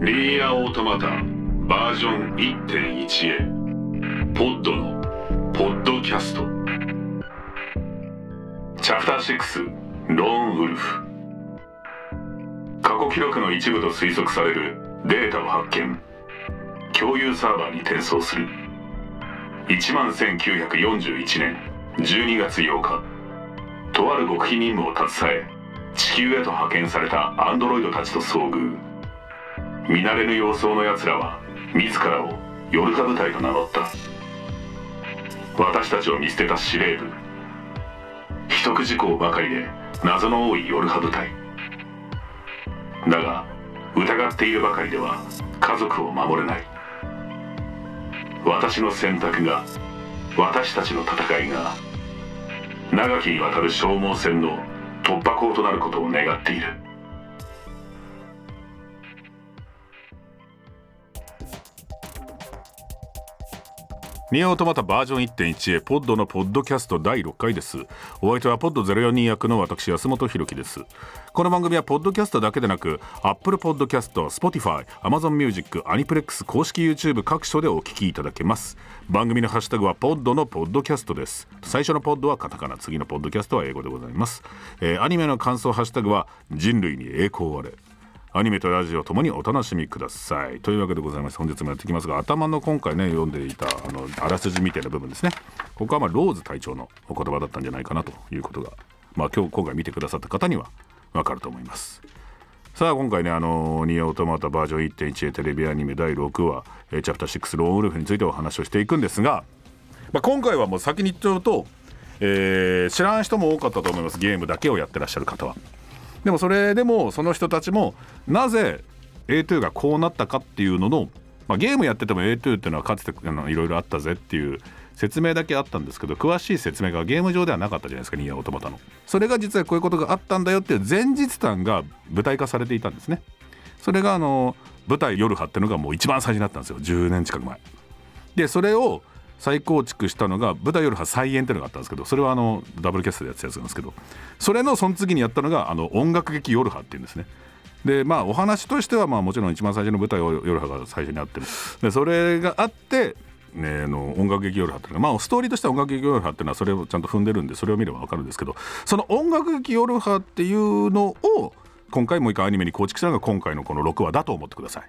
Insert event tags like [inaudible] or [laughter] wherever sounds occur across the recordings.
リーアオートマタバージョン1.1へ。ポッドのポッドキャスト。チャプター6ローンウルフ。過去記録の一部と推測されるデータを発見。共有サーバーに転送する。1万1941年12月8日。とある極秘任務を携え地球へと派遣されたアンドロイドたちと遭遇。見慣れぬ様相の奴らは自らをヨルハ部隊と名乗った。私たちを見捨てた司令部。秘匿事項ばかりで謎の多いヨルハ部隊だが疑っているばかりでは家族を守れない。私の選択が私たちの戦いが長きにわたる消耗戦の突破口となることを願っている。ニアオートマタバージョン1.1へポッドのポッドキャスト第6回です。お相手はポッド042役の私安本博樹です。この番組はポッドキャストだけでなく Apple Podcast、Spotify、Amazon Music、アニプレックス公式 YouTube 各所でお聞きいただけます。番組のハッシュタグはポッドのポッドキャストです。最初のポッドはカタカナ次のポッドキャストは英語でございます、えーアニメの感想ハッシュタグは人類に栄光あれ。アニメとラジオともにお楽しみください。というわけでございまして本日もやっていきますが頭の今回ね読んでいたあのあらすじみたいな部分ですね。ここはまあローズ隊長のお言葉だったんじゃないかなということがまあ今日今回見てくださった方にはわかると思います。さあ今回ねあのニアオトマタバージョン1.1テレビアニメ第6話チャプター6ローンウルフについてお話をしていくんですが、まあ、今回はもう先に言っちゃうと、えー知らん人も多かったと思います。ゲームだけをやってらっしゃる方は。でもそれでもその人たちもなぜ A2 がこうなったかっていうのの、まあ、ゲームやってても A2 っていうのはかつていろいろあったぜっていう説明だけあったんですけど詳しい説明がゲーム上ではなかったじゃないですかニアオートマタの。それが実はこういうことがあったんだよっていう前日談が舞台化されていたんですね。それがあの舞台夜波っていうのがもう一番最初になったんですよ。10年近く前。でそれを再構築したのが舞台夜波再演っていうのがあったんですけどそれはあのダブルキャストでやってたやつなんですけどそれのその次にやったのがあの音楽劇夜波っていうんですねでまあお話としてはまあもちろん一番最初の舞台夜波が最初にあってでそれがあってね、あの音楽劇夜波っていうのがまあストーリーとしては音楽劇夜波っていうのはそれをちゃんと踏んでるんでそれを見れば分かるんですけどその音楽劇夜波っていうのを今回もう一回アニメに構築したのが今回のこの6話だと思ってください。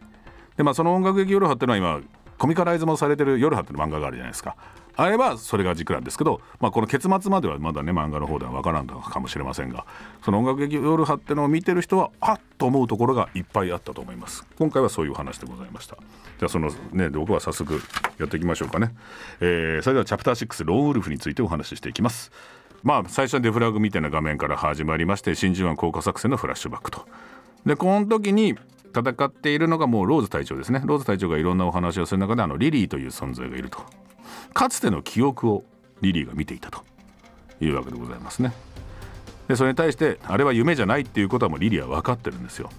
でまあその音楽劇夜波っていうのは今コミカライズもされてる夜波っていう漫画があるじゃないですか。あれはそれが軸なんですけど、まあ、この結末まではまだね漫画の方では分からんのかもしれませんがその音楽劇夜波ってのを見てる人はあっと思うところがいっぱいあったと思います。今回はそういう話でございました。じゃあそのね僕は早速やっていきましょうかね、えーそれではチャプター6ローンウルフについてお話ししていきます。まあ最初にデフラグみたいな画面から始まりまして真珠湾降下作戦のフラッシュバックと。でこの時に戦っているのがもうローズ隊長ですね。ローズ隊長がいろんなお話をする中であのリリーという存在がいると。かつての記憶をリリーが見ていたと。いうわけでございますね。でそれに対してあれは夢じゃないっていうことはもうリリーは分かってるんですよ。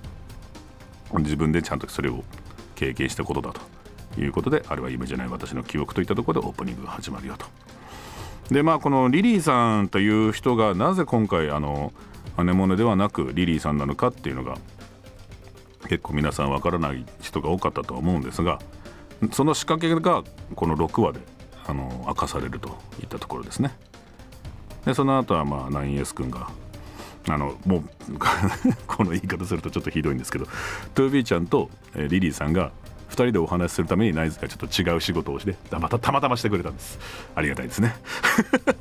自分でちゃんとそれを経験したことだと。いうことであれは夢じゃない私の記憶といったところでオープニングが始まるよと。でまあこのリリーさんという人がなぜ今回あのアネモネではなくリリーさんなのかっていうのが結構皆さんわからない人が多かったとは思うんですがその仕掛けがこの6話であの明かされるといったところですね。でその後はまあ 9S 君があのもう [laughs] この言い方するとちょっとひどいんですけどトゥービーちゃんと、リリーさんが2人でお話しするためにナイズがちょっと違う仕事をしてまたたまたましてくれたんですありがたいですね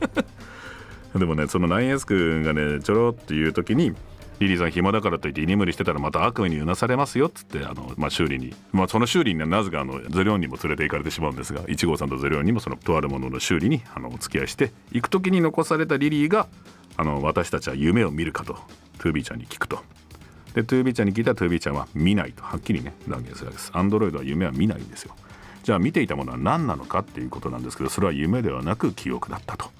[laughs] でもねその 9S 君がねちょろっていう時にリリーさん暇だからといって居眠りしてたらまた悪夢にうなされますよっつってあの、まあ、修理に、まあ、その修理になぜかあのゼロンにも連れて行かれてしまうんですが1号さんとゼロンにもそのとあるものの修理にあのお付き合いして行く時に残されたリリーがあの私たちは夢を見るかと2Bちゃんに聞くと。で2Bちゃんに聞いたら2Bちゃんは見ないとはっきりね断言するわけです。アンドロイドは夢は見ないんですよ。じゃあ見ていたものは何なのかっていうことなんですけどそれは夢ではなく記憶だったと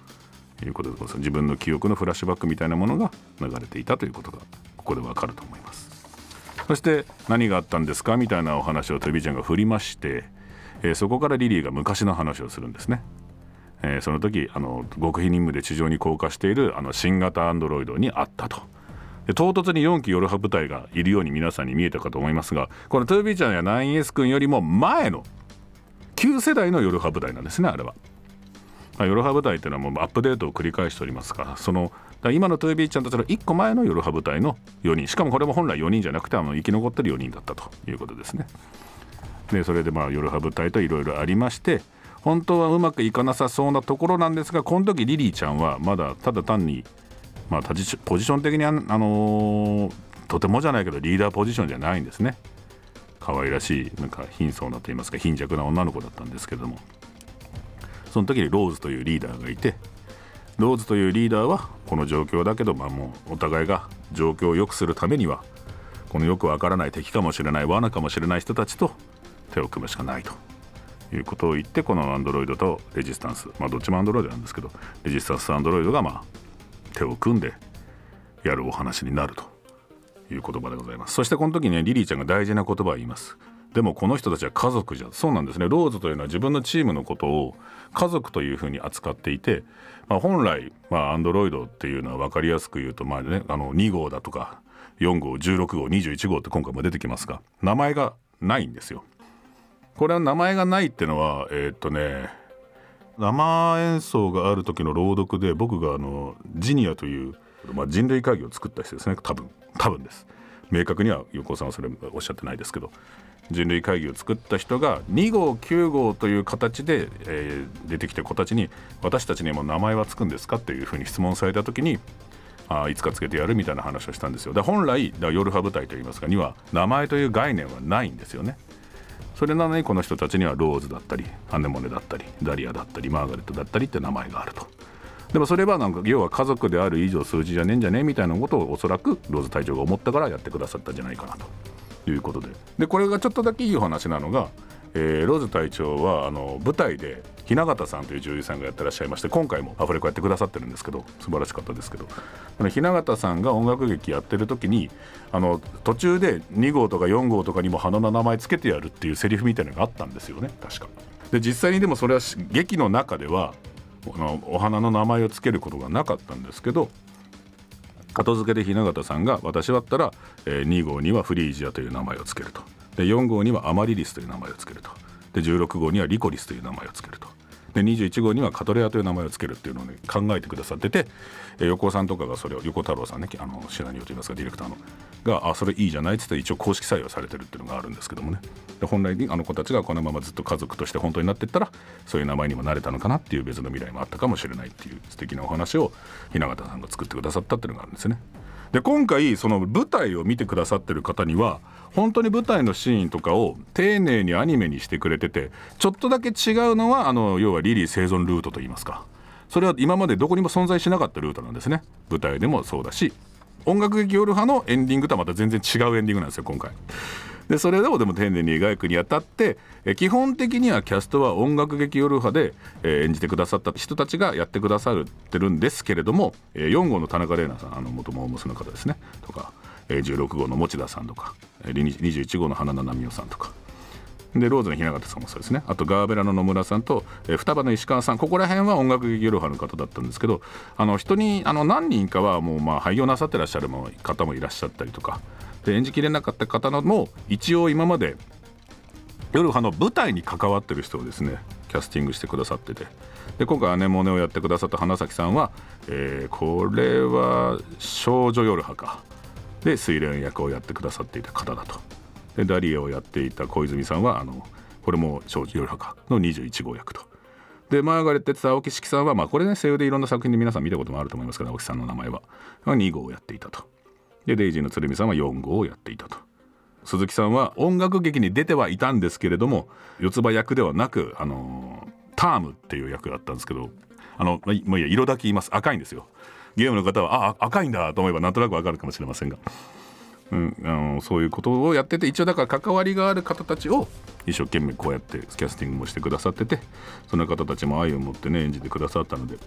いうことでございます。自分の記憶のフラッシュバックみたいなものが流れていたということがここでわかると思います。そして何があったんですかみたいなお話をトゥービーちゃんが振りまして、えーそこからリリーが昔の話をするんですね。えーその時あの極秘任務で地上に降下しているあの新型アンドロイドに会ったと。唐突に4期ヨルハ部隊がいるように皆さんに見えたかと思いますがこの 2B ちゃんや 9S 君よりも前の旧世代のヨルハ部隊なんですねあれは。ヨルハ部隊っていうのはもうアップデートを繰り返しておりますからその今の 2B ちゃんたちの1個前のヨルハ部隊の4人しかもこれも本来4人じゃなくてあの生き残ってる4人だったということですね。でそれでまあヨルハ部隊といろいろありまして本当はうまくいかなさそうなところなんですがこの時リリーちゃんはまだただ単に、まあ、ポジション的にあ、のー、とてもじゃないけどリーダーポジションじゃないんですね可愛らしいなんか貧相なと言いますか貧弱な女の子だったんですけどもその時にローズというリーダーがいてローズというリーダーはこの状況だけど、まあ、もうお互いが状況を良くするためにはこのよくわからない敵かもしれない罠かもしれない人たちと手を組むしかないと。いうことを言ってこのアンドロイドとレジスタンスまあどっちもアンドロイドなんですけどレジスタンスアンドロイドがまあ手を組んでやるお話になるという言葉でございます。そしてこの時にねリリーちゃんが大事な言葉を言います。でもこの人たちは家族じゃそうなんですね。ローズというのは自分のチームのことを家族というふうに扱っていて、まあ、本来アンドロイドっていうのは分かりやすく言うとまあねあの2号だとか4号16号21号って今回も出てきますが名前がないんですよ。これは名前がないってのはえー、っとね生演奏がある時の朗読で僕があのジニアという、まあ、人類会議を作った人ですね。多分多分です。明確には横尾さんはそれおっしゃってないですけど。人類会議を作った人が2号9号という形で、えー、出てきて子たちに私たちにも名前はつくんですかっていうふうに質問された時にあいつかつけてやるみたいな話をしたんですよ。で本来夜派部隊といいますかには名前という概念はないんですよね。それなのにこの人たちにはローズだったりアネモネだったりダリアだったりマーガレットだったりって名前があると。でもそれはなんか要は家族である以上数字じゃねえんじゃねえみたいなことをおそらくローズ隊長が思ったからやってくださったんじゃないかなと。いうことで。でこれがちょっとだけいいお話なのが、えー、ローズ隊長はあの舞台で雛形さんという女優さんがやってらっしゃいまして今回もアフレコやってくださってるんですけど素晴らしかったですけど。雛形さんが音楽劇やってる時にあの途中で2号とか4号とかにも花の名前つけてやるっていうセリフみたいなのがあったんですよね。確か。で実際にでもそれは劇の中ではお花の名前をつけることがなかったんですけど後付けで雛形さんが私だったら、えー、2号にはフリージアという名前を付けると。で4号にはアマリリスという名前を付けると。で16号にはリコリスという名前を付けると。で21号にはカトレアという名前を付けるっていうのを、ね、考えてくださってて、え横尾さんとかがそれを横太郎さんねあのシナリオといいますかディレクターのがあそれいいじゃないっつって一応公式採用されてるっていうのがあるんですけどもねで本来にあの子たちがこのままずっと家族として本当になっていったらそういう名前にもなれたのかなっていう別の未来もあったかもしれないっていう素敵なお話を雛形さんが作ってくださったっていうのがあるんですね。で今回その舞台を見てくださってる方には本当に舞台のシーンとかを丁寧にアニメにしてくれててちょっとだけ違うのはあの要はリリー生存ルートといいますかそれは今までどこにも存在しなかったルートなんですね舞台でもそうだし音楽劇夜派のエンディングとはまた全然違うエンディングなんですよ今回。でそれをでも丁寧に描くにあたって基本的にはキャストは音楽劇夜派で、え演じてくださった人たちがやってくださってるんですけれども、え4号の田中玲奈さんあの元モームスの方ですね。とか、え16号の持田さんとか、え21号の花田奈美夫さんとか。でローズの雛形さんもそうですね。あとガーベラの野村さんと、えー、双葉の石川さん。ここら辺は音楽劇夜派の方だったんですけどあの人にあの何人かはもうまあ廃業なさってらっしゃる方もいらっしゃったりとかで演じきれなかった方のも一応今まで夜派の舞台に関わってる人をですねキャスティングしてくださってて。で今回姉モネをやってくださった花咲さんは、えー、これは少女夜派かで水蓮役をやってくださっていた方だと。でダリエをやっていた小泉さんはあのこれも少女夜派かの21号役と。でマーガレット・青木式さんは、まあ、これね声優でいろんな作品で皆さん見たこともあると思いますけど青木さんの名前は2号をやっていたと。でデイジーの鶴見さんは4号をやっていたと。鈴木さんは音楽劇に出てはいたんですけれども四つ葉役ではなくあのタームっていう役だったんですけどあのもういや色だけ言います。赤いんですよ。ゲームの方はあ赤いんだと思えばなんとなくわかるかもしれませんが、うん、あのそういうことをやってて一応だから関わりがある方たちを一生懸命こうやってキャスティングもしてくださっててその方たちも愛を持ってね演じてくださったので。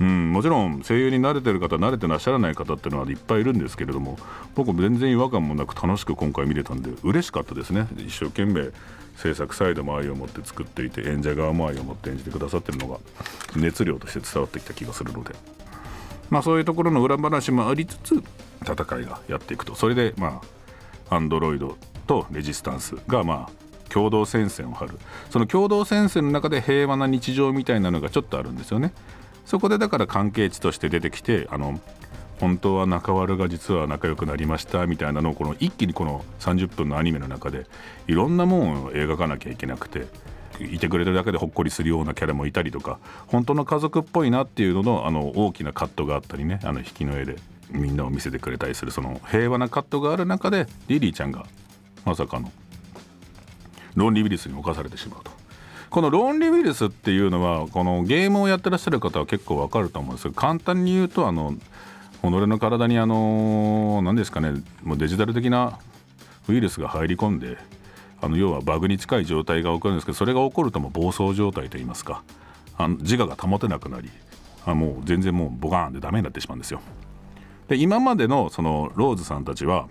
うん、もちろん声優に慣れてる方慣れてらっしゃらない方っていうのはいっぱいいるんですけれども僕も全然違和感もなく楽しく今回見れたんで嬉しかったですね。一生懸命制作サイドも愛を持って作っていて演者側も愛を持って演じてくださってるのが熱量として伝わってきた気がするので。まあそういうところの裏話もありつつ戦いがやっていくと。それでまあアンドロイドとレジスタンスがまあ共同戦線を張る。その共同戦線の中で平和な日常みたいなのがちょっとあるんですよね。そこでだから関係値として出てきてあの本当は中悪が実は仲良くなりましたみたいなのをこの一気にこの30分のアニメの中でいろんなもんを描かなきゃいけなくていてくれるだけでほっこりするようなキャラもいたりとか本当の家族っぽいなっていうののあの大きなカットがあったりねあの引きの絵でみんなを見せてくれたりするその平和なカットがある中でリリーちゃんがまさかのロンリーウイルスに侵されてしまうと。このロンリーウイルスっていうのはこのゲームをやってらっしゃる方は結構わかると思うんですけど簡単に言うとあの己の体にあの何ですかねもうデジタル的なウイルスが入り込んであの要はバグに近い状態が起こるんですけどそれが起こるとも暴走状態といいますかあの自我が保てなくなりあもう全然もうボカーンでダメになってしまうんですよ。で今までのそのローズさんたちは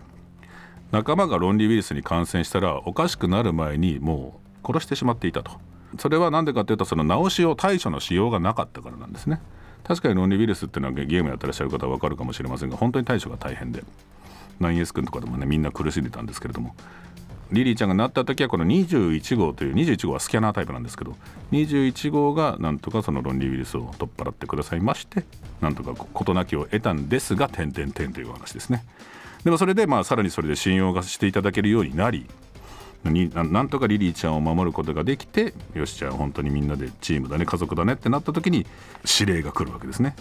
仲間がロンリーウイルスに感染したらおかしくなる前にもう殺してしまっていたとそれは何でかっていうとその治しを対処のしようがなかったからなんですね。確かにロンリーウイルスっていうのはゲームやってらっしゃる方は分かるかもしれませんが本当に対処が大変で。9S 君とかでもねみんな苦しんでたんですけれども。リリーちゃんがなった時はこの21号という21号はスキャナータイプなんですけど21号がなんとかそのロンリーウイルスを取っ払ってくださいましてなんとか事なきを得たんですが点々点という話ですね。でもそれでまあさらにそれで信用がしていただけるようになりなんとかリリーちゃんを守ることができてよしじゃあ本当にみんなでチームだね家族だねってなった時に指令が来るわけですね。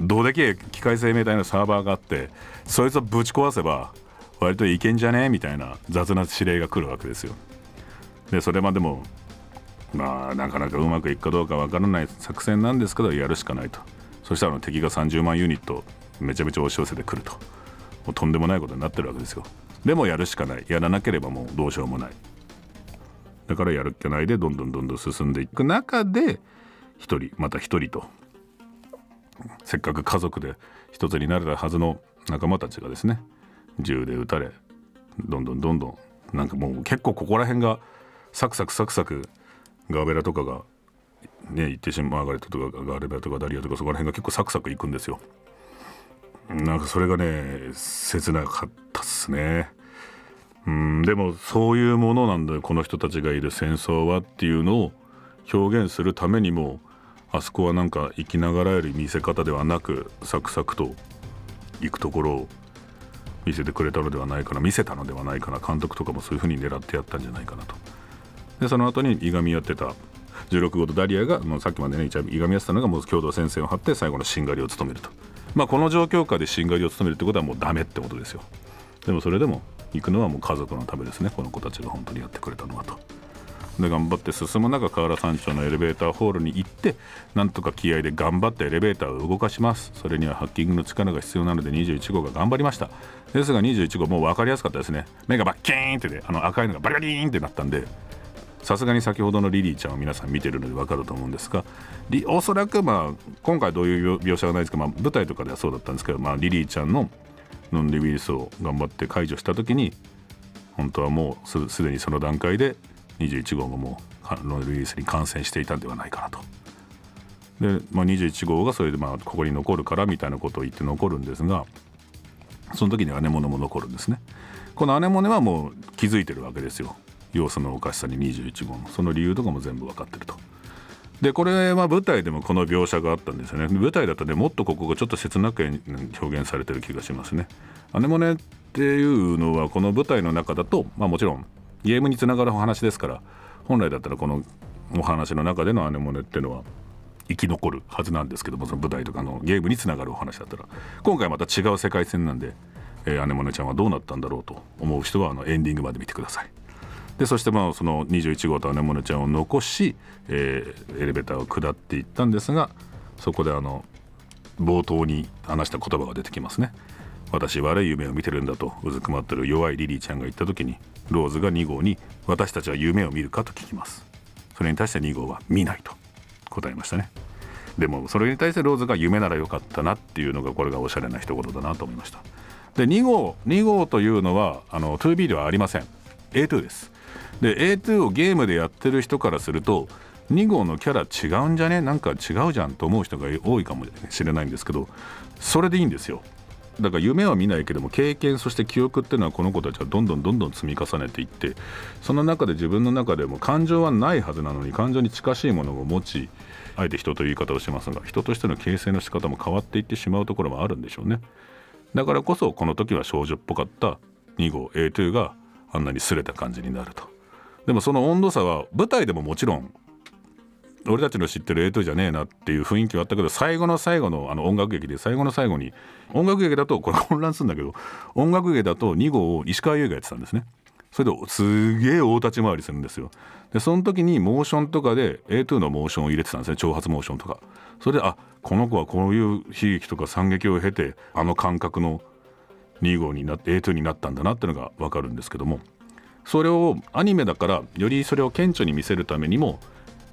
どうでけ機械生命体のサーバーがあってそいつをぶち壊せば割といけんじゃねみたいな雑な指令が来るわけですよ。でそれまでもまあなかなかうまくいくかどうかわからない作戦なんですけどやるしかないと。そしたら敵が30万ユニットめちゃめちゃ押し寄せてくると。もうとんでもないことになってるわけですよ。でもやるしかない。やらなければもうどうしようもない。だからやるっきゃないでどんどんどんどん進んでいく中で一人また一人と。せっかく家族で一つになれたはずの仲間たちがですね銃で撃たれどんどんどんどんなんかもう結構ここら辺がサクサクサクサクガーベラとかがね行ってしまうマーガレットとかガーベラとかダリアとかそこら辺が結構サクサクいくんですよ。なんかそれがね切なかったっすね。うんでもそういうものなんだよこの人たちがいる戦争はっていうのを表現するためにもあそこはなんか生きながらえる見せ方ではなくサクサクと行くところを見せてくれたのではないかな見せたのではないかな監督とかもそういうふうに狙ってやったんじゃないかなと。でその後にいがみ合ってた16号とダリアがもうさっきまでねいがみ合ってたのがもう共同戦線を張って最後のしんがりを務めると。まあこの状況下でしんがりを務めるってことはもうダメってことですよ。でもそれでも行くのはもう家族のためですね。この子たちが本当にやってくれたのはと。で頑張って進む中河原山頂のエレベーターホールに行ってなんとか気合で頑張ってエレベーターを動かします。それにはハッキングの力が必要なので21号が頑張りました。ですが21号もう分かりやすかったですね。目がバッキーンってねあの赤いのがバリバリーンってなったんでさすがに先ほどのリリーちゃんを皆さん見てるので分かると思うんですがおそらくまあ今回どういう描写がないですけど、まあ、舞台とかではそうだったんですけど、まあ、リリーちゃんのノンリウイルスを頑張って解除した時に本当はもうすでにその段階で21号がもうロイウイルスに感染していたんではないかなと。で、まあ、21号がそれでまあここに残るからみたいなことを言って残るんですがその時にアネモネも残るんですね。このアネモネはもう気づいてるわけですよ要素のおかしさに21号のその理由とかも全部分かってると。でこれは舞台でもこの描写があったんですよね舞台だとねもっとここがちょっと切なく表現されてる気がしますね。アネモネっていうのはこの舞台の中だと、まあ、もちろんゲームにつながるお話ですから本来だったらこのお話の中でのアネモネっていうのは生き残るはずなんですけどもその舞台とかのゲームにつながるお話だったら今回また違う世界線なんで、えー、アネモネちゃんはどうなったんだろうと思う人はあのエンディングまで見てください。でそしてまあその21号とアネモネちゃんを残し、えー、エレベーターを下っていったんですがそこであの冒頭に話した言葉が出てきますね。私悪い夢を見てるんだとうずくまってる弱いリリーちゃんが言った時にローズが2号に私たちは夢を見るかと聞きます。それに対して2号は見ないと答えましたね。でもそれに対してローズが夢ならよかったなっていうのがこれがおしゃれな一言だなと思いました。で2号2号というのはあの 2B ではありません。A2 です。で A2 をゲームでやってる人からすると2号のキャラ違うんじゃね？なんか違うじゃんと思う人が多いかもしれないんですけどそれでいいんですよ。だから夢は見ないけども経験そして記憶っていうのはこの子たちはどんどんどんどん積み重ねていってその中で自分の中でも感情はないはずなのに感情に近しいものを持ちあえて人という言い方をしますが人としての形成の仕方も変わっていってしまうところもあるんでしょうね。だからこそこの時は少女っぽかった2号 A2 があんなに擦れた感じになると。でもその温度差は舞台でももちろん俺たちの知ってる A2 じゃねえなっていう雰囲気はあったけど最後の最後のあの音楽劇で最後の最後に音楽劇だとこれ混乱するんだけど音楽劇だと2号を石川優がやってたんですね。それですげえ大立ち回りするんですよ。でその時にモーションとかで A2 のモーションを入れてたんですね挑発モーションとか。それであこの子はこういう悲劇とか惨劇を経てあの感覚の2号になって A2 になったんだなっていうのが分かるんですけども。それをアニメだからよりそれを顕著に見せるためにも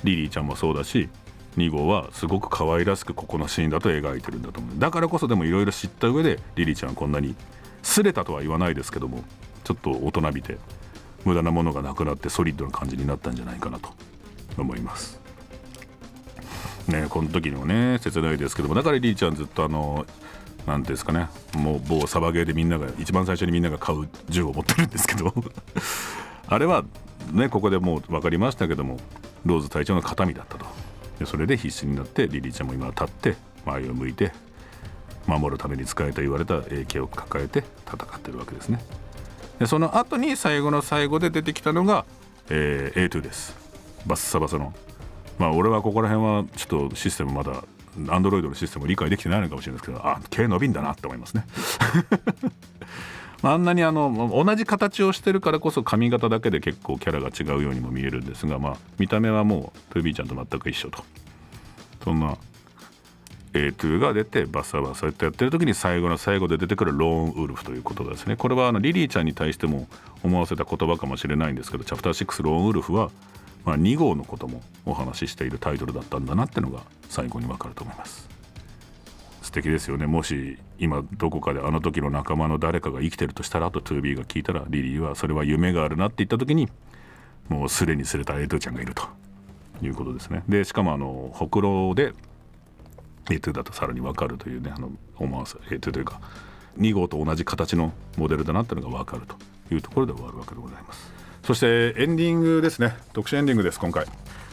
リリーちゃんもそうだし2号はすごく可愛らしくここのシーンだと描いてるんだと思う。だからこそでもいろいろ知った上でリリーちゃんはこんなにすれたとは言わないですけどもちょっと大人びて無駄なものがなくなってソリッドな感じになったんじゃないかなと思います。ねこの時にもね切ないですけどもだからリリーちゃんずっとあの何ていうんですかね。もう某サバゲーでみんなが一番最初にみんなが買う銃を持ってるんですけど。[laughs] あれはねここでもう分かりましたけどもローズ隊長の形見だったと。でそれで必死になってリリーちゃんも今立って前を向いて守るために使えと言われた AK を抱えて戦ってるわけですね。でその後に最後の最後で出てきたのが、えー、A2 です。バッサバサの。まあ俺はここら辺はちょっとシステムまだアンドロイドのシステムを理解できてないのかもしれないですけどあ毛伸びんだなって思いますね。[laughs] あんなにあの同じ形をしてるからこそ髪型だけで結構キャラが違うようにも見えるんですが、まあ、見た目はもうトゥービーちゃんと全く一緒と。そんな A2 が出てバサバサってやってる時に最後の最後で出てくるローンウルフということですね。これはあのリリーちゃんに対しても思わせた言葉かもしれないんですけどチャプター6ローンウルフは、まあ、2号のこともお話ししているタイトルだったんだなってのが最後にわかると思います。素敵ですよね。もし今どこかであの時の仲間の誰かが生きてるとしたらあと 2B が聞いたらリリーはそれは夢があるなって言った時にもうすでにすれたエイトちゃんがいるということですね。でしかもあのほくろで A2 だとさらに分かるというねあの思わせ A2 というか2号と同じ形のモデルだなっていうのが分かるというところで終わるわけでございます。そしてエンディングですね。特殊エンディングです今回。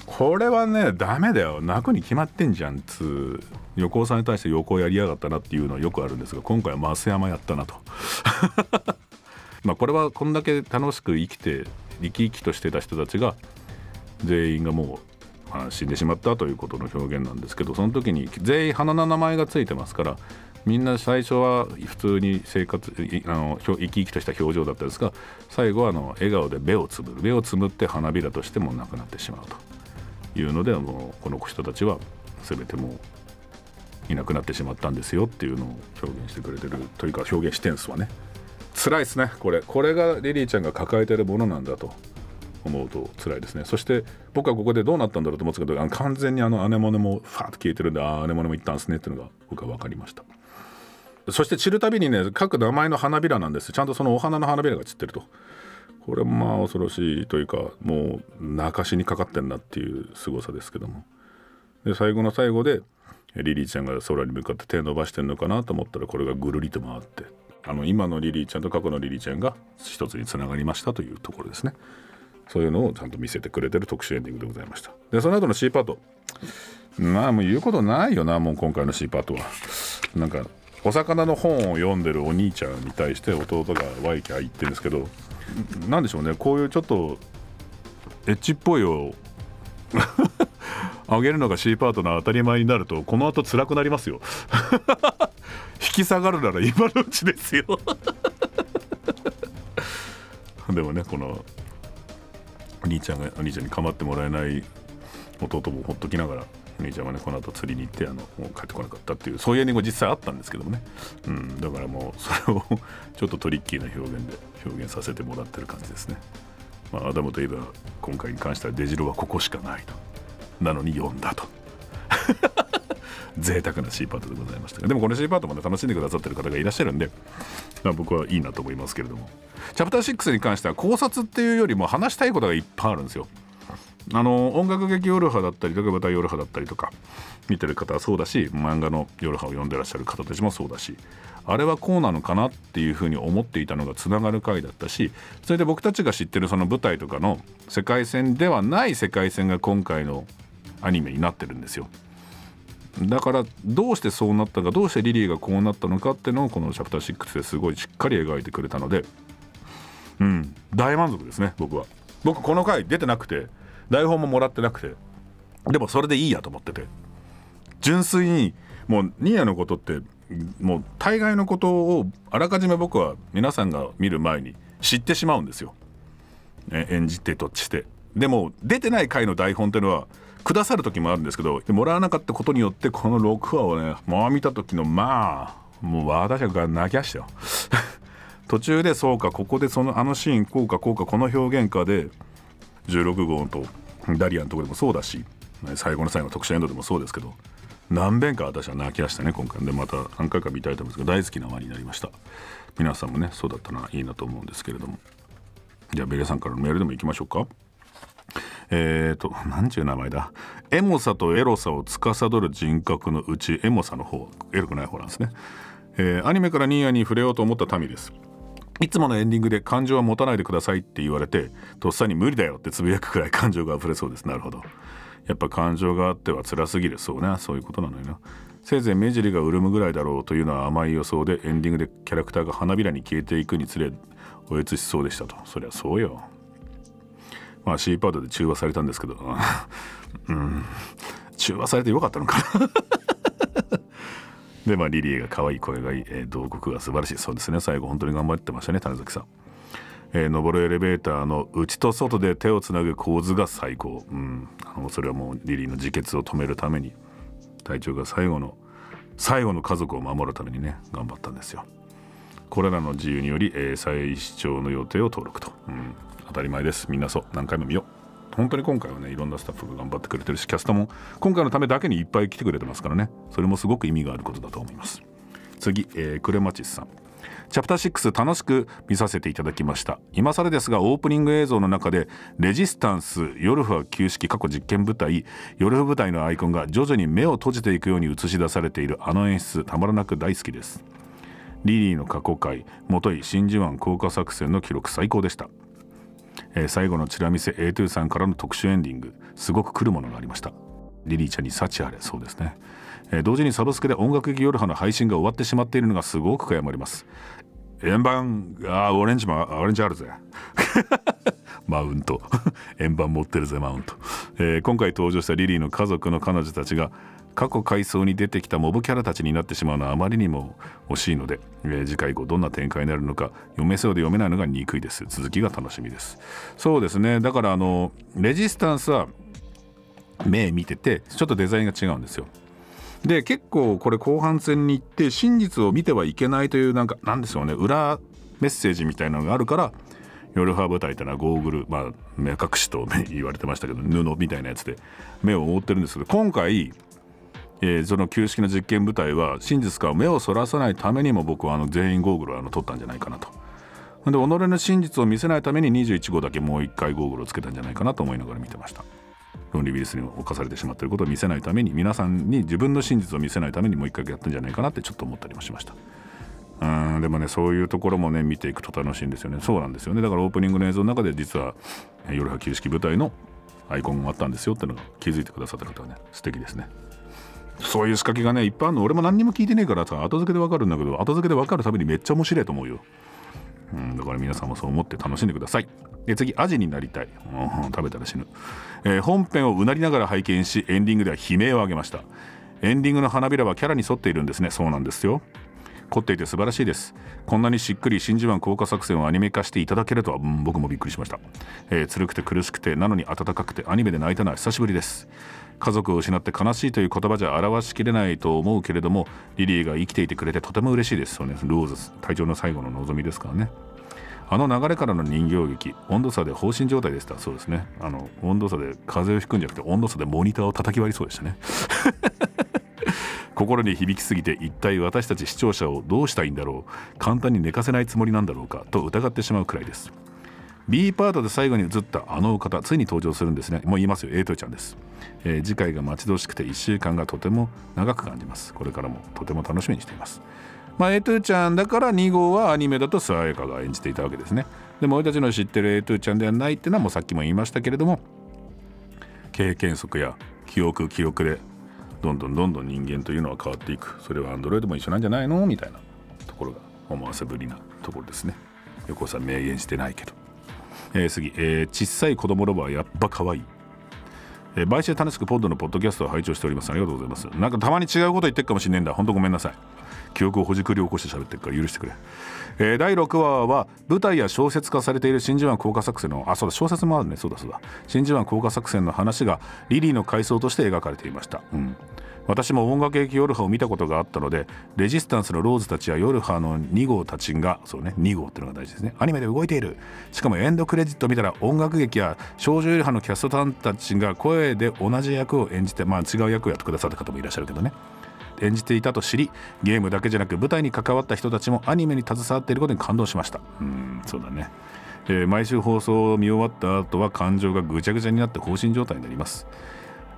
これはねダメだよ。泣くに決まってんじゃんつう。横尾さんに対して横尾やりやがったなっていうのはよくあるんですが今回は増山やったなと。[laughs] まあこれはこんだけ楽しく生きて生き生きとしてた人たちが全員がもう、死んでしまったということの表現なんですけどその時に全員花の名前がついてますからみんな最初は普通に生活あの生き生きとした表情だったんですが最後はあの笑顔で目をつぶる。目をつむって花びらとしてもなくなってしまうというのでもうこの人たちは全てもういなくなってしまったんですよっていうのを表現してくれてるというか表現してんすわね。辛いですね。これこれがリリーちゃんが抱えてるものなんだと思うと辛いですね。そして僕はここでどうなったんだろうと思ってたけど完全にあのアネモネもファーッと消えてるんでああアネモネも行ったんですねっていうのが僕は分かりました。そして散るたびにね各名前の花びらなんです。ちゃんとそのお花の花びらが散ってると。これもまあ恐ろしいというかもう泣かしにかかってんなっていう凄さですけども。で最後の最後でリリーちゃんが空に向かって手伸ばしてんのかなと思ったらこれがぐるりと回ってあの今のリリーちゃんと過去のリリーちゃんが一つにつながりましたというところですね。そういうのをちゃんと見せてくれてる特殊エンディングでございました。でその後の C パート。まあもう言うことないよなもう今回の C パートは。なんかお魚の本を読んでるお兄ちゃんに対して弟がワイキャー言ってるんですけど何でしょうねこういうちょっとエッチっぽいを [laughs] あげるのが C パートの当たり前になるとこの後辛くなりますよ。[laughs] 引き下がるなら今のうちですよ。[laughs] でもねこのお兄ちゃんがお兄ちゃんに構ってもらえない弟もほっときながらお兄ちゃんはねこの後釣りに行ってあのもう帰ってこなかったっていうそういうエンディング実際あったんですけどもね、うん、だからもうそれをちょっとトリッキーな表現で [laughs] 表現させてもらってる感じですね。まあ、アダムといえば今回に関しては出城はここしかないと。なのに読んだと。[laughs] 贅沢な C パートでございましたでもこの C パートまで楽しんでくださってる方がいらっしゃるんで、ま、僕はいいなと思いますけれども。チャプター6に関しては考察っていうよりも話したいことがいっぱいあるんですよ。あの音楽劇夜派だったりとか舞台夜派だったりとか見てる方はそうだし漫画の夜派を読んでらっしゃる方たちもそうだしあれはこうなのかなっていうふうに思っていたのがつながる回だったしそれで僕たちが知ってるその舞台とかの世界線ではない世界線が今回のアニメになってるんですよ。だからどうしてそうなったかどうしてリリーがこうなったのかっていうのをこのチャプター6ですごいしっかり描いてくれたのでうん大満足ですね僕は僕この回出てなくて台本ももらってなくて。でもそれでいいやと思ってて。純粋にもうニーヤのことってもう大概のことをあらかじめ僕は皆さんが見る前に知ってしまうんですよ、ね、演じてとして。でも出てない回の台本っていうのはくださる時もあるんですけどもらわなかったことによってこの6話をねもう見た時のまあもう私が泣きましたよ。[laughs] 途中でそうかここでそのあのシーンこうかこうかこの表現かで16号とダリアのとこでもそうだし最後の最後の特殊エンドでもそうですけど何遍か私は泣きましたね今回。でまた何回か見たいと思うんですけど大好きな輪になりました。皆さんもねそうだったらいいなと思うんですけれども。じゃあベレさんからのメールでもいきましょうか。えーと何ちゅう名前だ。エモさとエロさを司る人格のうちエモさの方エロくない方なんですね、えー、アニメからニーヤに触れようと思った民です。いつものエンディングで感情は持たないでくださいって言われてとっさに無理だよってつぶやくくらい感情が溢れそうです。なるほど。やっぱ感情があっては辛すぎる。そうね。そういうことなのよ。なせいぜい目尻が潤むぐらいだろうというのは甘い予想でエンディングでキャラクターが花びらに消えていくにつれおえつしそうでしたと。そりゃそうよ。まあ C パートで中和されたんですけど。[laughs] うん。中和されてよかったのかな。でまあリリーが可愛い声がいい、えー、洞窟が素晴らしい。そうですね。最後本当に頑張ってましたね種崎さん。えー、登るエレベーターの内と外で手をつなぐ構図が最高、うん、あのそれはもうリリーの自決を止めるために隊長が最後の最後の家族を守るためにね頑張ったんですよ。これらの自由により、えー、再視聴の予定を登録と、うん、当たり前です。みんなそう。何回も見よう。本当に今回はねいろんなスタッフが頑張ってくれてるしキャストも今回のためだけにいっぱい来てくれてますからね。それもすごく意味があることだと思います。次、えー、クレマチスさん。チャプター6楽しく見させていただきました。今更ですがオープニング映像の中でレジスタンスヨルフは旧式過去実験部隊ヨルフ部隊のアイコンが徐々に目を閉じていくように映し出されているあの演出たまらなく大好きです。リリーの過去回元井真珠湾降下作戦の記録最高でした、えー、最後のチラ見せ A2 さんからの特殊エンディング。すごく来るものがありました。リリーちゃんに幸あれ。そうですね。えー、同時にサブスクで音楽劇夜派の配信が終わってしまっているのがすごく悔やまれます。円盤あオレンジもオレンジあるぜ。[laughs] マウント。[laughs] 円盤持ってるぜマウント、えー、今回登場したリリーの家族の彼女たちが過去回想に出てきたモブキャラたちになってしまうのはあまりにも惜しいので、えー、次回以降どんな展開になるのか読めそうで読めないのが憎いです。続きが楽しみです。そうですね。だからあのレジスタンスは目見ててちょっとデザインが違うんですよ。で結構これ後半戦に行って真実を見てはいけないというなんかなんですよね。裏メッセージみたいなのがあるから夜派舞台ってのはゴーグル、まあ、目隠しと言われてましたけど布みたいなやつで目を覆ってるんですけど今回、えー、その旧式の実験部隊は真実から目をそらさないためにも僕はあの全員ゴーグルをあの取ったんじゃないかなと。で己の真実を見せないために21号だけもう一回ゴーグルをつけたんじゃないかなと思いながら見てました。論理ウイルスに侵されてしまっていることを見せないために皆さんに自分の真実を見せないためにもう一回やったんじゃないかなってちょっと思ったりもしました。うんでもねそういうところもね見ていくと楽しいんですよねそうなんですよねだからオープニングの映像の中で実は夜は旧式部隊のアイコンがあったんですよってのが気づいてくださった方はね素敵ですねそういう仕掛けがねいっぱいあるの俺も何にも聞いてねえからさ後付けでわかるんだけど後付けでわかるためにめっちゃ面白いと思うようん、だから皆さんもそう思って楽しんでください。で次、アジになりたい。うん、食べたら死ぬ、えー、本編をうなりながら拝見し、エンディングでは悲鳴を上げました。エンディングの花びらはキャラに沿っているんですね。そうなんですよ。凝っていて素晴らしいです。こんなにしっくり真珠湾降下作戦をアニメ化していただけるとは、うん、僕もびっくりしました、えー、辛くて苦しくてなのに温かくてアニメで泣いたのは久しぶりです。家族を失って悲しいという言葉じゃ表しきれないと思うけれどもリリーが生きていてくれてとても嬉しいです。そうねローズ隊長の最後の望みですからね。あの流れからの人形劇温度差で放心状態でした。そうですね。あの温度差で風邪をひくんじゃなくて温度差でモニターを叩き割りそうでしたね。心に響きすぎて一体私たち視聴者をどうしたいんだろう簡単に寝かせないつもりなんだろうかと疑ってしまうくらいです。B パートで最後に映ったあの方ついに登場するんですね。もう言いますよエイトちゃんです、えー次回が待ち遠しくて1週間がとても長く感じます。これからもとても楽しみにしています。まあ、 A2ちゃんだから2号はアニメだと諏訪彩花が演じていたわけですね。でも俺たちの知ってる A2ちゃんではないっていうのはもうさっきも言いましたけれども経験則や記憶記憶でどんどんどんどん人間というのは変わっていく。それはアンドロイドも一緒なんじゃないの？みたいなところが思わせぶりなところですね。横尾さん明言してないけど、えー次、えー小さい子供ロボはやっぱ可愛い。えー毎週楽しくポッドのポッドキャストを拝聴しております。ありがとうございます。なんかたまに違うこと言ってるかもしれないんだ。本当ごめんなさい。記憶をほじくり起こして喋ってるから許してくれ、えー第6話は舞台や小説化されている真珠湾降下作戦のあそうだ小説もあるね。そうだそうだ。真珠湾降下作戦の話がリリーの回想として描かれていました、うん。私も音楽劇ヨルハを見たことがあったのでレジスタンスのローズたちやヨルハの2号たちがそうね2号っていうのが大事ですね。アニメで動いている。しかもエンドクレジット見たら音楽劇や少女ヨルハのキャストさんたちが声で同じ役を演じてまあ違う役をやってくださった方もいらっしゃるけどね。演じていたと知りゲームだけじゃなく舞台に関わった人たちもアニメに携わっていることに感動しました。うんそうだね、えー毎週放送を見終わった後は感情がぐちゃぐちゃになって放心状態になります。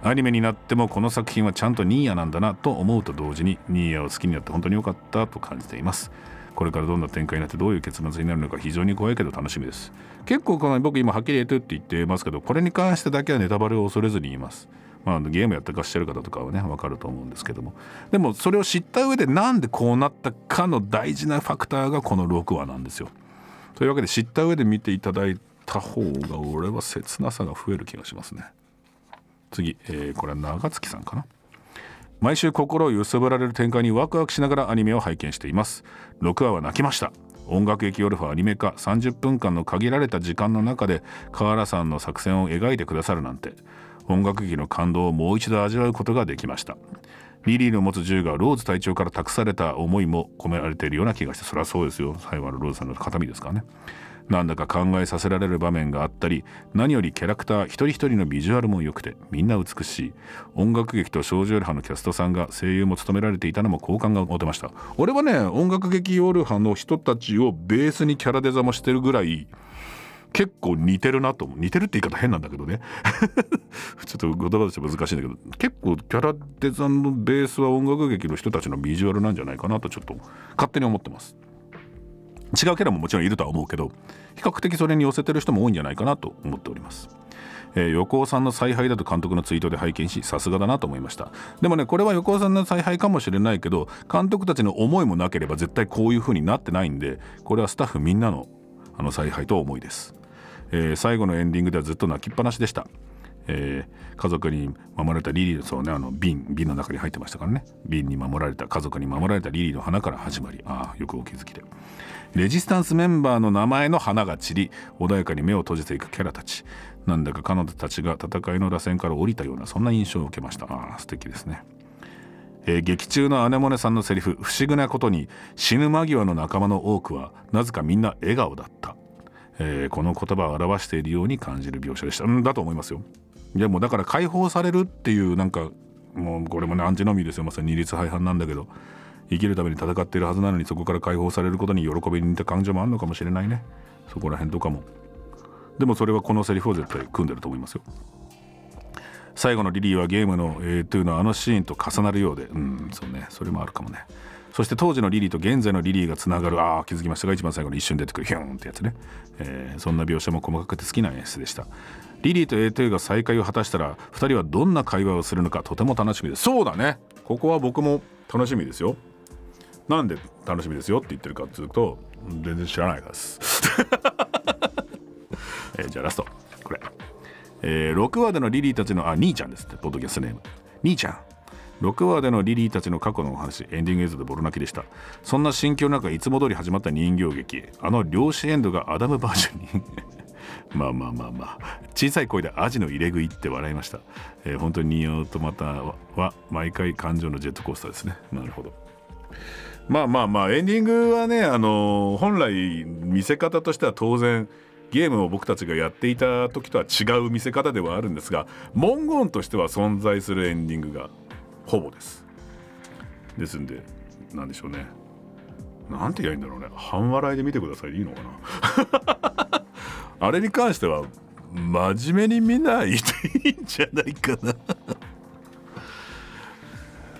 アニメになってもこの作品はちゃんとニーヤなんだなと思うと同時にニーヤを好きになって本当に良かったと感じています。これからどんな展開になってどういう結末になるのか非常に怖いけど楽しみです。結構この僕今はっきり言えてって言ってますけどこれに関してだけはネタバレを恐れずに言います。まあ、ゲームやってらっしゃる方とかはね分かると思うんですけども。でもそれを知った上でなんでこうなったかの大事なファクターがこの6話なんですよ。というわけで知った上で見ていただいた方が俺は切なさが増える気がしますね。次、えーこれは長月さんかな。毎週心を揺さぶられる展開にワクワクしながらアニメを拝見しています。6話は泣きました。音楽劇ヨルファアニメ化。30分間の限られた時間の中で河原さんの作戦を描いてくださるなんて。音楽劇の感動をもう一度味わうことができました。リリーの持つ銃がローズ隊長から託された思いも込められているような気がしてそれはそうですよ。最後のローズさんの形見ですからね。なんだか考えさせられる場面があったり何よりキャラクター一人一人のビジュアルも良くてみんな美しい。音楽劇と少女ヨルハのキャストさんが声優も務められていたのも好感が持てました。俺はね音楽劇ヨルハの人たちをベースにキャラデザもしてるぐらい結構似てるなと似てるって言い方変なんだけどね。[laughs] ちょっと言葉として難しいんだけど結構キャラデザのベースは音楽劇の人たちのビジュアルなんじゃないかなとちょっと勝手に思ってます。違うキャラももちろんいるとは思うけど比較的それに寄せてる人も多いんじゃないかなと思っております、えー横尾さんの采配だと監督のツイートで拝見しさすがだなと思いました。でもねこれは横尾さんの采配かもしれないけど監督たちの思いもなければ絶対こういう風になってないんでこれはスタッフみんなのあの采配と思いです、えー最後のエンディングではずっと泣きっぱなしでした。えー家族に守られたリリーそうねあの瓶瓶の中に入ってましたからね。瓶に守られた家族に守られたリリーの花から始まりああよくお気づきで。レジスタンスメンバーの名前の花が散り穏やかに目を閉じていくキャラたち。なんだか彼女たちが戦いの螺旋から降りたようなそんな印象を受けました。ああ素敵ですね。えー劇中のアネモネさんのセリフ不思議なことに死ぬ間際の仲間の多くはなぜかみんな笑顔だった、えーこの言葉を表しているように感じる描写でした。うんだと思いますよ。いやもうだから解放されるっていうなんかもうこれもねアンチノミーですよ。まさに二律背反なんだけど。生きるために戦っているはずなのにそこから解放されることに喜びに似た感情もあるのかもしれないね。そこら辺とかも。でもそれはこのセリフを絶対組んでると思いますよ。最後のリリーはゲームの、えー、というのはあのシーンと重なるようで。うんそうね。それもあるかもね。そして当時のリリーと現在のリリーがつながるああ気づきましたが一番最後に一瞬出てくるヒューンってやつね、えーそんな描写も細かくて好きな演出でした。リリーと A2 が再会を果たしたら2人はどんな会話をするのかとても楽しみです。そうだね。ここは僕も楽しみですよ。なんで楽しみですよって言ってるかっていうと全然知らないからです、[laughs] えーじゃあラスト。これ。えー6話でのリリーたちのあ兄ちゃんですってポッドキャストネーム。兄ちゃん。6話でのリリーたちの過去のお話エンディング映像でボロ泣きでした。そんな心境の中いつも通り始まった人形劇。あの漁師エンドがアダムバージョンにまあまあまあまあ。小さい声でアジの入れ食いって笑いました、えー本当にニーオートマタは毎回感情のジェットコースターですね。なるほど。まあまあまあエンディングはねあの本来見せ方としては当然ゲームを僕たちがやっていた時とは違う見せ方ではあるんですが文言としては存在するエンディングがほぼです。ですんでなんでしょうね。なんて言えばいいんだろうね。半笑いで見てくださいでいいのかな。あれに関しては真面目に見ないでいいんじゃないかな。[laughs]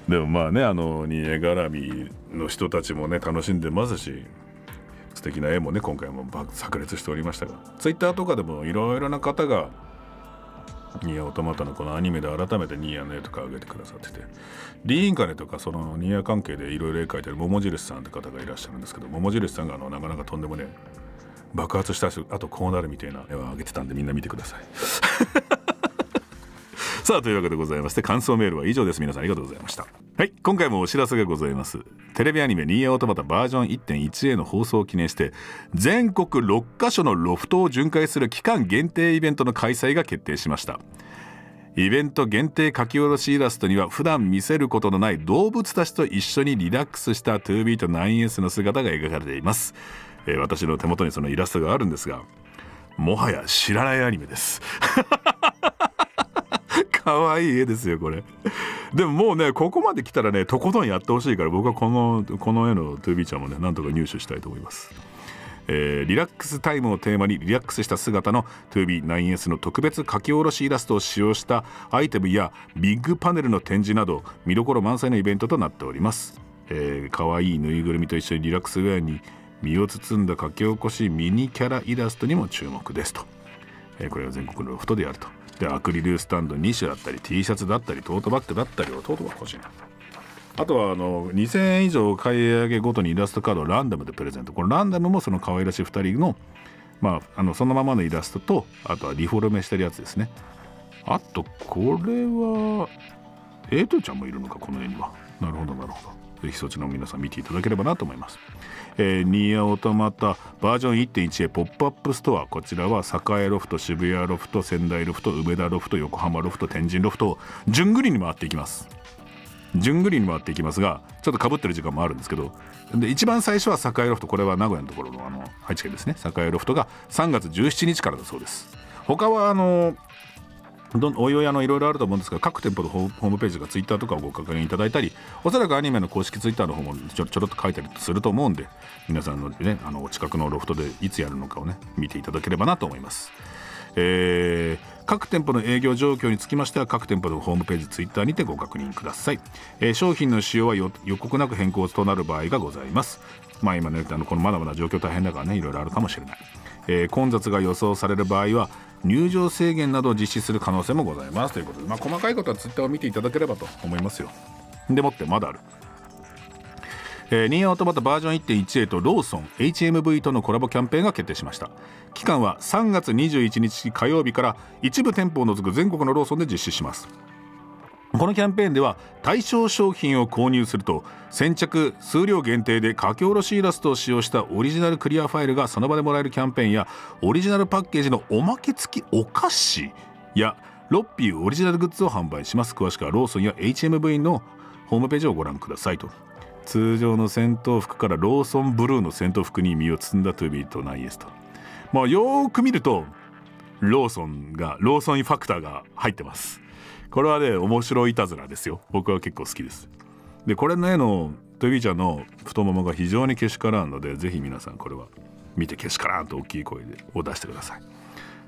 でもまあねあの煮え絡みの人たちもね楽しんでますし素敵な絵もね今回も炸裂しておりましたが。ツイッターとかでもいろいろな方がニアオトマタのこのアニメで改めてニアの絵とか上げてくださってて。リーンカネとかそのニア関係でいろいろ絵描いてる桃印さんって方がいらっしゃるんですけど桃印さんがあのなかなかとんでもね爆発したしあとこうなるみたいな絵を上げてたんでみんな見てください。[laughs] さあというわけでございまして感想メールは以上です。皆さんありがとうございました。はい。今回もお知らせがございます。テレビアニメ「ニーヤオートマタバージョン 1.1A」の放送を記念して全国6カ所のロフトを巡回する期間限定イベントの開催が決定しました。イベント限定書き下ろしイラストには普段見せることのない動物たちと一緒にリラックスした2ビート 9S の姿が描かれています、えー、私の手元にそのイラストがあるんですがもはや知らないアニメです。[laughs] 可愛い絵ですよこれ。でももうねここまで来たらねとことんやってほしいから僕はこのこの絵の 2B ちゃんもねなんとか入手したいと思います。えー、リラックスタイムをテーマにリラックスした姿の 2B9S の特別書き下ろしイラストを使用したアイテムやビッグパネルの展示など見どころ満載のイベントとなっております、えー、かわいいぬいぐるみと一緒にリラックスウェアに身を包んだ書き起こしミニキャライラストにも注目ですと、えー、これは全国のロフトであると。でアクリルスタンド2種だったり T シャツだったりトートバッグだったりをトートバッグ欲しいな。あとはあの2000円以上買い上げごとにイラストカードをランダムでプレゼント。このランダムもその可愛らしい2人の,、まあ、あのそのままのイラストとあとはリフォルメしてるやつですね。あとこれはエイトちゃんもいるのかこの絵には。なるほどなるほど。ぜひそちらも皆さん見ていただければなと思います。えー、ニーアオートマタバージョン1.1a ポップアップストアこちらは栄ロフト渋谷ロフト仙台ロフト梅田ロフト横浜ロフト天神ロフトを順繰りに回っていきます。順繰りに回っていきますがちょっとかぶってる時間もあるんですけどで一番最初は栄ロフトこれは名古屋のところのあの愛知県ですね。栄ロフトが3月17日からだそうです。他はあのどおいおいあのいろいろあると思うんですが各店舗のホームページとかツイッターとかをご確認いただいたりおそらくアニメの公式ツイッターの方もちょちょろっと書いたりすると思うんで皆さんのねあの近くのロフトでいつやるのかをね見ていただければなと思います。えー、各店舗の営業状況につきましては各店舗のホームページツイッターにてご確認ください、えー、商品の使用は予告なく変更となる場合がございます。まあ今ねあのこのまだまだ状況大変だからねいろいろあるかもしれない、えー、混雑が予想される場合は入場制限などを実施する可能性もございます。ということで、まあ、細かいことはツイッターを見ていただければと思いますよ。でもってまだある。えー、ニーオトマタバージョン1.1とローソン HMV とのコラボキャンペーンが決定しました。期間は3月21日火曜日から一部店舗を除く全国のローソンで実施します。このキャンペーンでは対象商品を購入すると先着数量限定で書き下ろしイラストを使用したオリジナルクリアファイルがその場でもらえるキャンペーンやオリジナルパッケージのおまけ付きお菓子やロッピーオリジナルグッズを販売します。詳しくはローソンや HMV のホームページをご覧くださいと。通常の戦闘服からローソンブルーの戦闘服に身を包んだトゥビートナイエスと。まあよく見るとローソンがローソンインファクターが入ってます。これはね面白いたずらですよ。僕は結構好きです。でこれの絵のトビーちゃんの太ももが非常にけしからんのでぜひ皆さんこれは見てけしからんと大きい声でを出してください。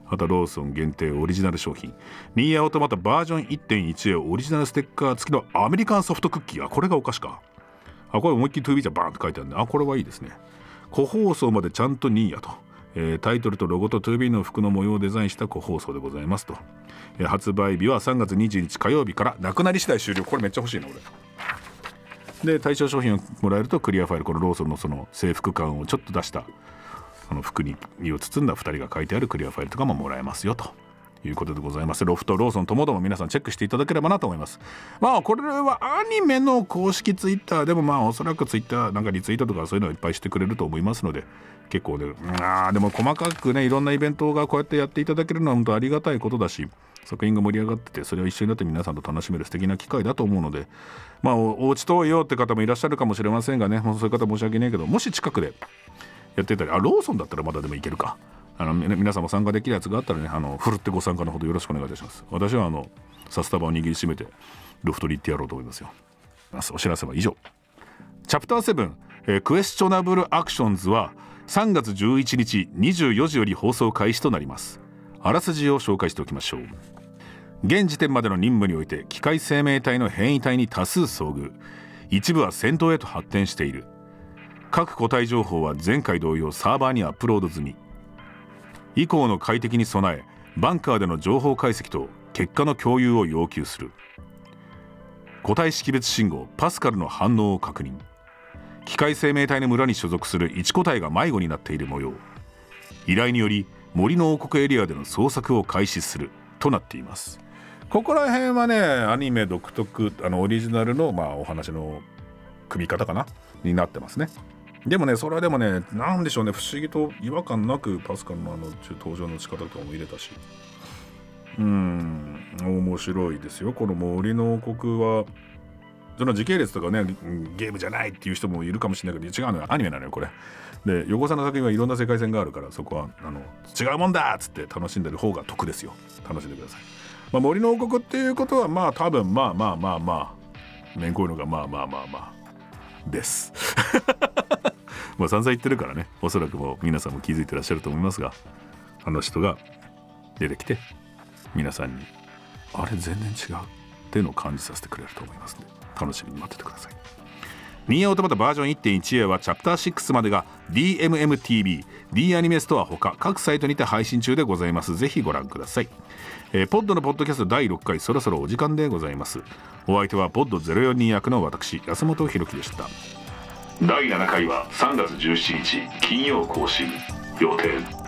あとローソン限定オリジナル商品。ニーアオートマタバージョン1.1へオリジナルステッカー付きのアメリカンソフトクッキー。あこれがお菓子か。あこれ思いっきりトゥービーちゃんバーンって書いてあるんで。あこれはいいですね。個包装までちゃんとニーヤと。えー、タイトルとロゴと 2B の服の模様をデザインした個包装でございますと、えー、発売日は3月20日火曜日からなくなり次第終了。これめっちゃ欲しいな俺。で対象商品をもらえるとクリアファイルこのローソンのその制服感をちょっと出したあの服に身を包んだ2人が書いてあるクリアファイルとかももらえますよと。いうことでございます。ロフトローソンともども皆さんチェックしていただければなと思います。まあこれはアニメの公式ツイッターでもまあおそらくツイッターなんかリツイートとかそういうのをいっぱいしてくれると思いますので結構ねあでも細かくねいろんなイベントがこうやってやっていただけるのは本当ありがたいことだし作品が盛り上がっててそれを一緒になって皆さんと楽しめる素敵な機会だと思うのでまあお家遠いよって方もいらっしゃるかもしれませんがねそういう方申し訳ないけどもし近くでやってたりあローソンだったらまだでもいけるか。あの皆さんも参加できるやつがあったらねあのふるってご参加のほどよろしくお願いいたします。私はあの札束を握りしめてロフトに行ってやろうと思いますよ。お知らせは以上。チャプター7、えー、クエスチョナブルアクションズは3月11日24時より放送開始となります。あらすじを紹介しておきましょう。現時点までの任務において機械生命体の変異体に多数遭遇。一部は戦闘へと発展している。各個体情報は前回同様サーバーにアップロード済み。以降の快適に備えバンカーでの情報解析と結果の共有を要求する。個体識別信号パスカルの反応を確認。機械生命体の村に所属する1個体が迷子になっている模様。依頼により森の王国エリアでの捜索を開始するとなっています。ここら辺はねアニメ独特あのオリジナルの、まあ、お話の組み方かな？になってますね。でもねそれはでもねなんでしょうね。不思議と違和感なくパスカルのあの登場の仕方とかも入れたし。うん面白いですよ。この森の王国はその時系列とかねゲームじゃないっていう人もいるかもしれないけど違うのよ。アニメなのよこれ。で横澤の作品はいろんな世界線があるからそこはあの違うもんだっつって楽しんでる方が得ですよ。楽しんでください、まあ、森の王国っていうことはまあ多分まあまあまあまあめんこいのがまあまあまあまあです。[laughs] まあ散々言ってるからね。おそらくもう皆さんも気づいてらっしゃると思いますがあの人が出てきて皆さんにあれ全然違う。っていうのを感じさせてくれると思いますので楽しみに待っててください。ニーアオートマタバージョン 1.1A はチャプター6までが DMMTV、D アニメストアほか各サイトにて配信中でございます。ぜひご覧ください、えー、ポッドのポッドキャスト第6回そろそろお時間でございます。お相手はポッド042役の私安本博樹でした。第7回は3月17日金曜更新予定。